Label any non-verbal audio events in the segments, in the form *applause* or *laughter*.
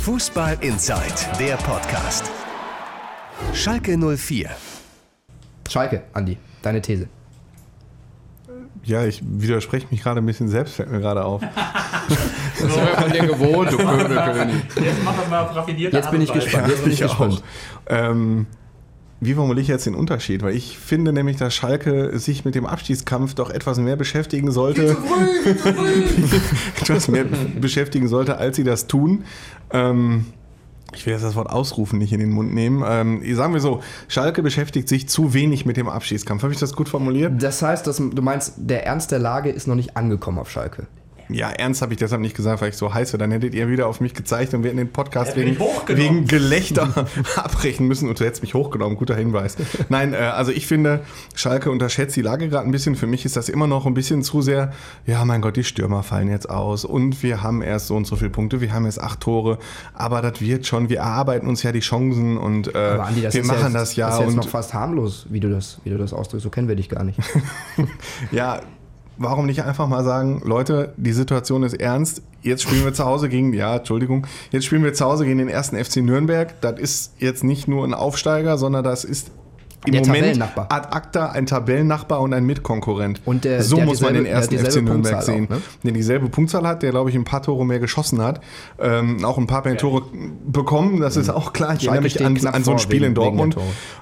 Fußball Inside, der Podcast. Schalke 04. Schalke, Andi, deine These. Ja, ich widerspreche mich gerade ein bisschen selbst, fällt mir gerade auf. Das sind wir von dir gewohnt, du König. Jetzt mach das mal auf raffinierte Jetzt bin ich gespannt. Jetzt bin ich Ich gespannt. Ähm, wie formuliere ich jetzt den Unterschied? Weil ich finde nämlich, dass Schalke sich mit dem Abstiegskampf doch etwas mehr beschäftigen sollte. *laughs* etwas mehr beschäftigen sollte, als sie das tun. Ähm, ich will jetzt das Wort ausrufen nicht in den Mund nehmen. Ähm, sagen wir so, Schalke beschäftigt sich zu wenig mit dem Abstiegskampf. Habe ich das gut formuliert? Das heißt, dass, du meinst, der Ernst der Lage ist noch nicht angekommen auf Schalke. Ja, ernst habe ich deshalb nicht gesagt, weil ich so heiße. Dann hättet ihr wieder auf mich gezeigt und wir hätten den Podcast wegen, wegen Gelächter *laughs* abbrechen müssen. Und du hättest mich hochgenommen, guter Hinweis. Nein, äh, also ich finde, Schalke unterschätzt die Lage gerade ein bisschen. Für mich ist das immer noch ein bisschen zu sehr, ja mein Gott, die Stürmer fallen jetzt aus. Und wir haben erst so und so viele Punkte, wir haben erst acht Tore. Aber das wird schon, wir erarbeiten uns ja die Chancen und äh, Aber Andi, das wir ist machen ja jetzt, das ja. Das ist jetzt und noch fast harmlos, wie du das, wie du das ausdrückst. So kennen wir dich gar nicht. *laughs* Ja, warum nicht einfach mal sagen, Leute, die Situation ist ernst. Jetzt spielen wir zu Hause gegen, ja, Entschuldigung, jetzt spielen wir zu Hause gegen den ersten FC Nürnberg. Das ist jetzt nicht nur ein Aufsteiger, sondern das ist im Der Moment Tabellennachbar. ad acta ein Tabellennachbar und ein Mitkonkurrent. Und der- so der muss man den dieselbe- ersten FC dieselbe Nürnberg Punktzahl sehen. auch, ne? Der dieselbe Punktzahl hat, der, glaube ich, ein paar Tore mehr geschossen hat. Ähm, auch ein paar mehr Tore bekommen, das ist auch klar. Ich Mhm. Schalke erinnere mich an, an so ein Spiel in wegen- der Dortmund.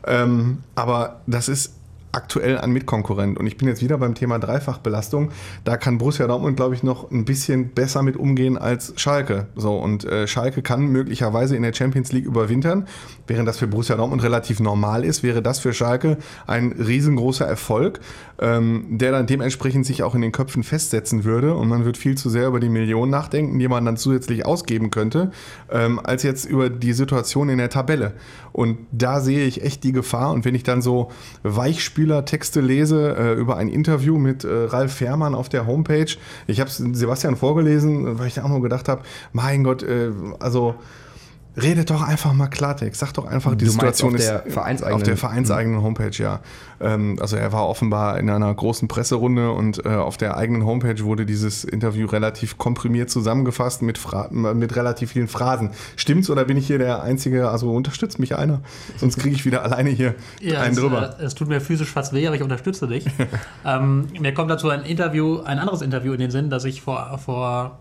Ähm, aber das ist aktuell ein Mitkonkurrent. Und ich bin jetzt wieder beim Thema Dreifachbelastung. Da kann Borussia Dortmund, glaube ich, noch ein bisschen besser mit umgehen als Schalke. So, und äh, Schalke kann möglicherweise in der Champions League überwintern. Während das für Borussia Dortmund relativ normal ist, wäre das für Schalke ein riesengroßer Erfolg, ähm, der dann dementsprechend sich auch in den Köpfen festsetzen würde. Und man wird viel zu sehr über die Millionen nachdenken, die man dann zusätzlich ausgeben könnte, ähm, als jetzt über die Situation in der Tabelle. Und da sehe ich echt die Gefahr. Und wenn ich dann so Weichspüler-Texte lese äh, über ein Interview mit äh, Ralf Fährmann auf der Homepage, ich habe es Sebastian vorgelesen, weil ich da auch nur gedacht habe, mein Gott, äh, also redet doch einfach mal Klartext. Sag doch einfach, die Du Situation auf der ist vereinseigenen- auf der vereinseigenen Homepage, ja. Ähm, also er war offenbar in einer großen Presserunde und äh, auf der eigenen Homepage wurde dieses Interview relativ komprimiert zusammengefasst mit, Fra mit relativ vielen Phrasen. Stimmt's oder bin ich hier der Einzige? Also unterstützt mich einer, sonst kriege ich wieder alleine hier Ja, einen es, drüber. äh, es tut mir physisch fast weh, aber ich unterstütze dich. *laughs* ähm, mir kommt dazu ein Interview, ein anderes Interview in den Sinn, das ich vor, vor,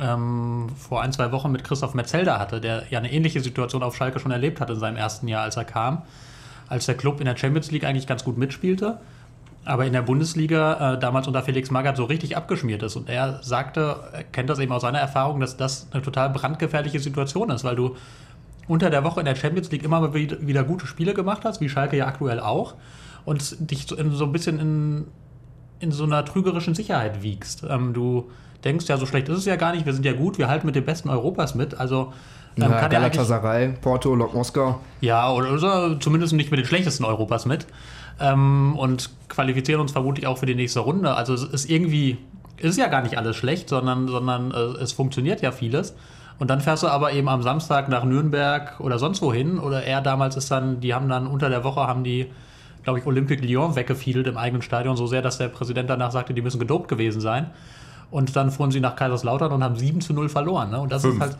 ähm, vor ein, zwei Wochen mit Christoph Metzelder hatte, der ja eine ähnliche Situation auf Schalke schon erlebt hat in seinem ersten Jahr, als er kam. Als der Club in der Champions League eigentlich ganz gut mitspielte, aber in der Bundesliga äh, damals unter Felix Magath so richtig abgeschmiert ist. Und er sagte, er kennt das eben aus seiner Erfahrung, dass das eine total brandgefährliche Situation ist, weil du unter der Woche in der Champions League immer wieder, gute Spiele gemacht hast, wie Schalke ja aktuell auch, und dich so ein bisschen in, in so einer trügerischen Sicherheit wiegst. Ähm, du denkst, ja, so schlecht ist es ja gar nicht, wir sind ja gut, wir halten mit den Besten Europas mit, also ähm, Ja, kann Galatasaray, Porto, Lok Moskau. ja, oder, oder zumindest nicht mit den schlechtesten Europas mit ähm, und qualifizieren uns vermutlich auch für die nächste Runde. Also es ist irgendwie, es ist ja gar nicht alles schlecht, sondern, sondern äh, es funktioniert ja vieles. Und dann fährst du aber eben am Samstag nach Nürnberg oder sonst wohin. Oder er damals ist dann, die haben dann unter der Woche, haben die, glaube ich, Olympique Lyon weggefiedelt im eigenen Stadion, so sehr, dass der Präsident danach sagte, die müssen gedopt gewesen sein. Und dann fuhren sie nach Kaiserslautern und haben 7 zu 0 verloren. Ne? Und das Fünf. ist halt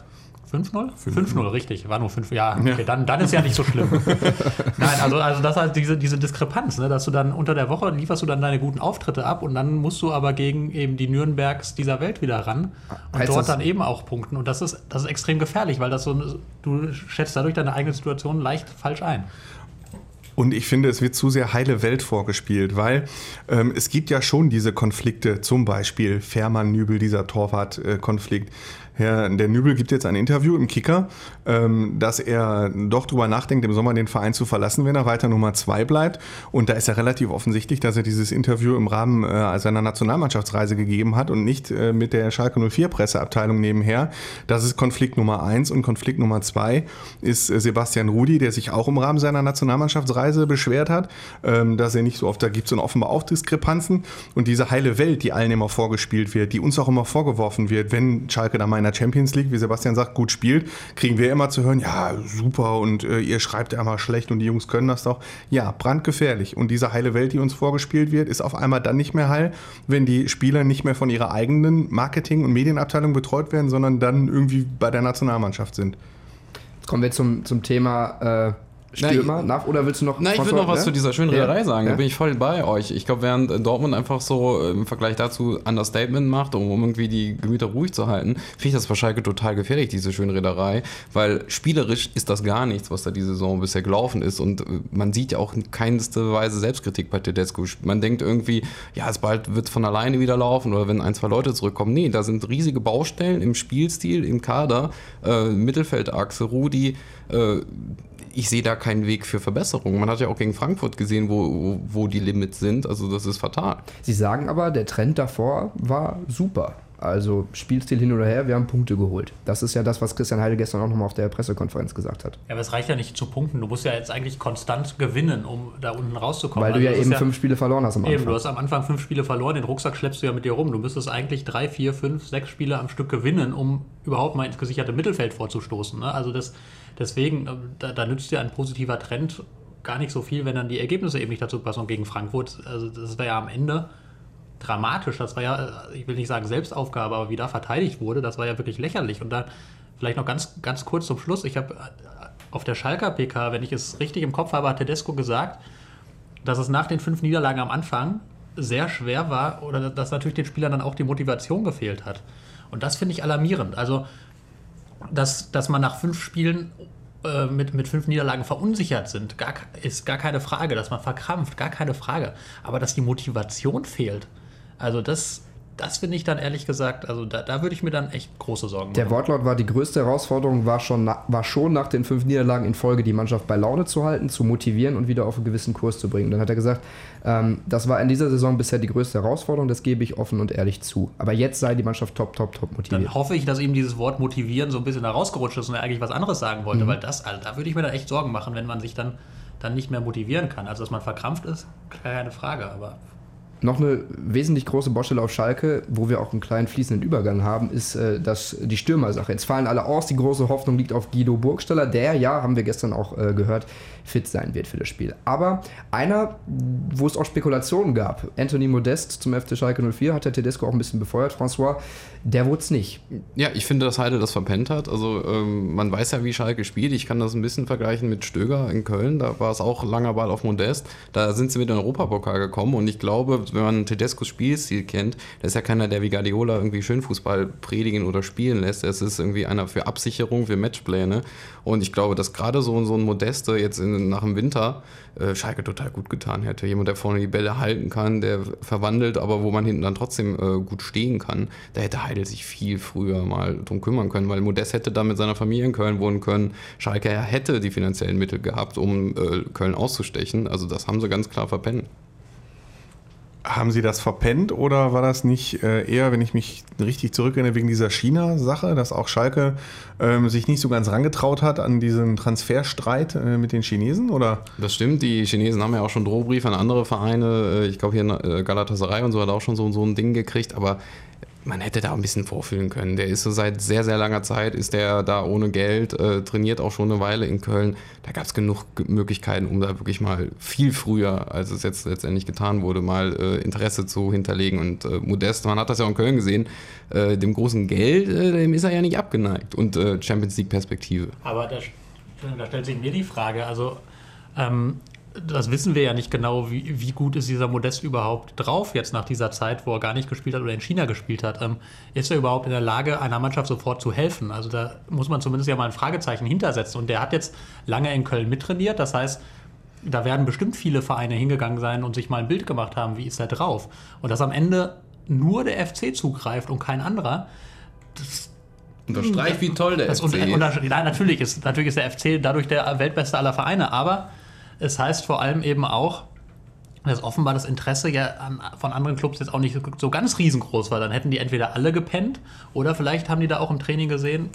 5-0? 5-0, richtig. War nur 5, ja, okay, Dann, dann ist ja nicht so schlimm. *laughs* Nein, also, also das ist halt diese, diese Diskrepanz, ne? dass du dann unter der Woche lieferst du dann deine guten Auftritte ab und dann musst du aber gegen eben die Nürnbergs dieser Welt wieder ran und Heißt dort dann eben auch punkten. Und das ist, das ist extrem gefährlich, weil das so, du schätzt dadurch deine eigene Situation leicht falsch ein. Und ich finde, es wird zu sehr heile Welt vorgespielt, weil ähm, es gibt ja schon diese Konflikte, zum Beispiel Fährmann-Nübel, dieser Torwart-Konflikt. Herr, der Nübel gibt jetzt ein Interview im Kicker, ähm, dass er doch drüber nachdenkt, im Sommer den Verein zu verlassen, wenn er weiter Nummer zwei bleibt. Und da ist ja relativ offensichtlich, dass er dieses Interview im Rahmen äh, seiner Nationalmannschaftsreise gegeben hat und nicht äh, mit der Schalke 04 Presseabteilung nebenher. Das ist Konflikt Nummer eins und Konflikt Nummer zwei ist äh, Sebastian Rudi, der sich auch im Rahmen seiner Nationalmannschaftsreise beschwert hat, ähm, dass er nicht so oft, da gibt es dann offenbar auch Diskrepanzen und diese heile Welt, die allen immer vorgespielt wird, die uns auch immer vorgeworfen wird, wenn Schalke da mal in der Champions League, wie Sebastian sagt, gut spielt, kriegen wir immer zu hören, ja, super und äh, ihr schreibt immer schlecht und die Jungs können das doch. Ja, brandgefährlich. Und diese heile Welt, die uns vorgespielt wird, ist auf einmal dann nicht mehr heil, wenn die Spieler nicht mehr von ihrer eigenen Marketing- und Medienabteilung betreut werden, sondern dann irgendwie bei der Nationalmannschaft sind. Jetzt kommen wir zum, zum Thema äh, Stürmer nach oder willst du noch Na, ich will noch was ne? zu dieser schönen Ja. Reederei sagen. Ja. Da bin ich voll bei euch. Ich glaube, während äh, Dortmund einfach so äh, im Vergleich dazu Understatement macht, um irgendwie die Gemüter ruhig zu halten, finde ich das bei Schalke total gefährlich, diese schöne Reederei. Weil spielerisch ist das gar nichts, was da diese Saison bisher gelaufen ist. Und äh, man sieht ja auch in keinster Weise Selbstkritik bei Tedesco. Man denkt irgendwie, ja, es bald wird von alleine wieder laufen oder wenn ein, zwei Leute zurückkommen. Nee, da sind riesige Baustellen im Spielstil, im Kader, äh, Mittelfeldachse, Rudi, äh, ich sehe da keinen Weg für Verbesserung. Man hat ja auch gegen Frankfurt gesehen, wo, wo, wo die Limits sind. Also das ist fatal. Sie sagen aber, der Trend davor war super. Also Spielstil hin oder her, wir haben Punkte geholt. Das ist ja das, was Christian Heidel gestern auch nochmal auf der Pressekonferenz gesagt hat. Ja, aber es reicht ja nicht zu punkten. Du musst ja jetzt eigentlich konstant gewinnen, um da unten rauszukommen. Weil du ja Also das eben ist fünf Spiele verloren hast am Eben, Anfang. du hast am Anfang fünf Spiele verloren, den Rucksack schleppst du ja mit dir rum. Du müsstest eigentlich drei, vier, fünf, sechs Spiele am Stück gewinnen, um überhaupt mal ins gesicherte Mittelfeld vorzustoßen. Ne? Also das, deswegen, äh, da, da nützt dir ein positiver Trend gar nicht so viel, wenn dann die Ergebnisse eben nicht dazu passen. Und gegen Frankfurt, also das wäre ja am Ende dramatisch. Das war ja, äh, ich will nicht sagen Selbstaufgabe, aber wie da verteidigt wurde, das war ja wirklich lächerlich. Und dann vielleicht noch ganz, ganz kurz zum Schluss. Ich habe äh, auf der Schalker PK, wenn ich es richtig im Kopf habe, hat Tedesco gesagt, dass es nach den fünf Niederlagen am Anfang sehr schwer war oder dass natürlich den Spielern dann auch die Motivation gefehlt hat. Und das finde ich alarmierend. Also, dass, dass man nach fünf Spielen äh, mit, mit fünf Niederlagen verunsichert sind, gar, ist gar keine Frage. Dass man verkrampft, gar keine Frage. Aber dass die Motivation fehlt, also das, das finde ich dann ehrlich gesagt, also da, da würde ich mir dann echt große Sorgen machen. Der Wortlaut war, die größte Herausforderung war schon, war schon nach den fünf Niederlagen in Folge die Mannschaft bei Laune zu halten, zu motivieren und wieder auf einen gewissen Kurs zu bringen. Dann hat er gesagt, ähm, das war in dieser Saison bisher die größte Herausforderung, das gebe ich offen und ehrlich zu. Aber jetzt sei die Mannschaft top, top, top motiviert. Dann hoffe ich, dass ihm dieses Wort motivieren so ein bisschen da rausgerutscht ist und er eigentlich was anderes sagen wollte, weil das, also da würde ich mir dann echt Sorgen machen, wenn man sich dann, dann nicht mehr motivieren kann. Also, dass man verkrampft ist, keine Frage, aber Noch eine wesentlich große Baustelle auf Schalke, wo wir auch einen kleinen fließenden Übergang haben, ist äh, das, die Stürmersache. Jetzt fallen alle aus, die große Hoffnung liegt auf Guido Burgstaller, der ja, haben wir gestern auch äh, gehört, fit sein wird für das Spiel. Aber einer, wo es auch Spekulationen gab, Anthony Modest zum FC Schalke 04, hat der Tedesco auch ein bisschen befeuert, François, der wurde es nicht. Ja, ich finde, dass Heide das verpennt hat. Also ähm, man weiß ja, wie Schalke spielt. Ich kann das ein bisschen vergleichen mit Stöger in Köln. Da war es auch langer Ball auf Modest. Da sind sie mit den Europapokal gekommen. Und ich glaube, wenn man Tedescos Spielstil kennt, der ist ja keiner, der wie Guardiola irgendwie Schönfußball predigen oder spielen lässt. Es ist irgendwie einer für Absicherung, für Matchpläne. Und ich glaube, dass gerade so, so ein Modeste jetzt in, nach dem Winter äh, Schalke total gut getan hätte. Jemand, der vorne die Bälle halten kann, der verwandelt, aber wo man hinten dann trotzdem äh, gut stehen kann. Da hätte Heidel sich viel früher mal drum kümmern können, weil Modest hätte da mit seiner Familie in Köln wohnen können. Schalke hätte die finanziellen Mittel gehabt, um äh, Köln auszustechen. Also das haben sie ganz klar verpennt. Haben Sie das verpennt oder war das nicht äh, eher, wenn ich mich richtig zurückerinnere, wegen dieser China-Sache, dass auch Schalke ähm, sich nicht so ganz rangetraut hat an diesen Transferstreit äh, mit den Chinesen? Oder? Das stimmt, die Chinesen haben ja auch schon Drohbriefe an andere Vereine. Äh, Ich glaube, hier äh, Galatasaray und so hat auch schon so, so ein Ding gekriegt, aber man hätte da ein bisschen vorfühlen können. Der ist so seit sehr, sehr langer Zeit, ist der da ohne Geld, äh, trainiert auch schon eine Weile in Köln. Da gab es genug Möglichkeiten, um da wirklich mal viel früher, als es jetzt letztendlich getan wurde, mal äh, Interesse zu hinterlegen. Und äh, Modest, man hat das ja auch in Köln gesehen, äh, dem großen Geld, äh, dem ist er ja nicht abgeneigt. Und äh, Champions League-Perspektive. Aber da, da stellt sich mir die Frage, also ähm, das wissen wir ja nicht genau, wie, wie gut ist dieser Modest überhaupt drauf jetzt nach dieser Zeit, wo er gar nicht gespielt hat oder in China gespielt hat. Ähm, ist er überhaupt in der Lage, einer Mannschaft sofort zu helfen? Also da muss man zumindest ja mal ein Fragezeichen hintersetzen. Und der hat jetzt lange in Köln mittrainiert, das heißt, da werden bestimmt viele Vereine hingegangen sein und sich mal ein Bild gemacht haben, wie ist er drauf. Und dass am Ende nur der FC zugreift und kein anderer, Unterstreicht, wie toll der das FC ist. nein, natürlich ist, natürlich ist der FC dadurch der weltbeste aller Vereine, aber es heißt vor allem eben auch, dass offenbar das Interesse ja an, von anderen Clubs jetzt auch nicht so ganz riesengroß war. Dann hätten die entweder alle gepennt oder vielleicht haben die da auch im Training gesehen.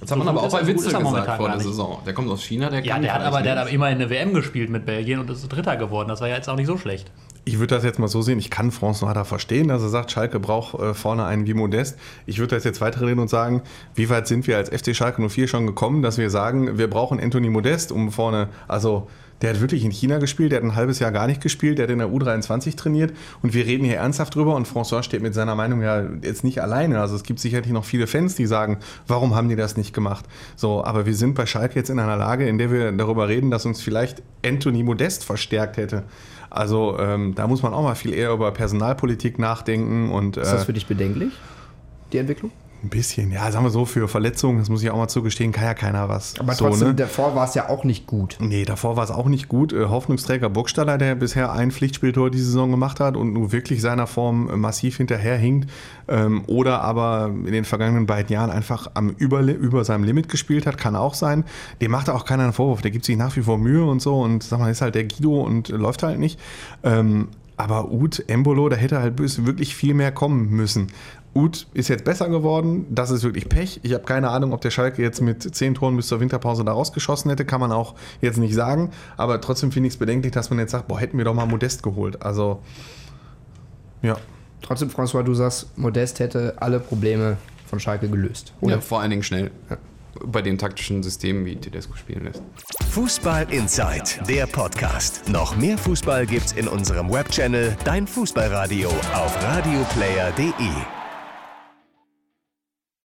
Das hat man So aber auch bei so Witzel gesagt vor der. Saison. Der kommt aus China, der Ja, kann der hat aber der hat aber immerhin eine WM gespielt mit Belgien und ist Dritter geworden. Das war ja jetzt auch nicht so schlecht. Ich würde das jetzt mal so sehen, ich kann François da verstehen, dass er sagt, Schalke braucht äh, vorne einen wie Modest. Ich würde das jetzt weiterreden und sagen, wie weit sind wir als FC Schalke 04 schon gekommen, dass wir sagen, wir brauchen Anthony Modest, um vorne, also der hat wirklich in China gespielt, der hat ein halbes Jahr gar nicht gespielt, der hat in der U23 trainiert und wir reden hier ernsthaft drüber und François steht mit seiner Meinung ja jetzt nicht alleine. Also es gibt sicherlich noch viele Fans, die sagen, warum haben die das nicht gemacht? So, aber wir sind bei Schalke jetzt in einer Lage, in der wir darüber reden, dass uns vielleicht Anthony Modest verstärkt hätte. Also ähm, da muss man auch mal viel eher über Personalpolitik nachdenken und. Ist das äh, für dich bedenklich, die Entwicklung? Ein bisschen, ja, sagen wir so, für Verletzungen, das muss ich auch mal zugestehen, kann ja keiner was. Aber so, trotzdem, ne? davor war es ja auch nicht gut. Nee, davor war es auch nicht gut. Äh, Hoffnungsträger Burgstaller, der bisher ein Pflichtspieltor diese Saison gemacht hat und nur wirklich seiner Form äh, massiv hinterherhinkt. Ähm, oder aber in den vergangenen beiden Jahren einfach am über, über seinem Limit gespielt hat, kann auch sein. Dem macht auch keiner einen Vorwurf. Der gibt sich nach wie vor Mühe und so und sag mal, ist halt der Guido und läuft halt nicht. Ähm, aber Ut, Embolo, da hätte halt wirklich viel mehr kommen müssen. Ut ist jetzt besser geworden. Das ist wirklich Pech. Ich habe keine Ahnung, ob der Schalke jetzt mit zehn Toren bis zur Winterpause da rausgeschossen hätte. Kann man auch jetzt nicht sagen. Aber trotzdem finde ich es bedenklich, dass man jetzt sagt, boah, hätten wir doch mal Modest geholt. Also, ja. Trotzdem, François, du sagst, Modest hätte alle Probleme von Schalke gelöst. Oder? Ja, vor allen Dingen schnell. Ja. Bei den taktischen Systemen, wie Tedesco spielen lässt. Fußball Inside, der Podcast. Noch mehr Fußball gibt's in unserem Webchannel Dein Fußballradio auf radioplayer.de.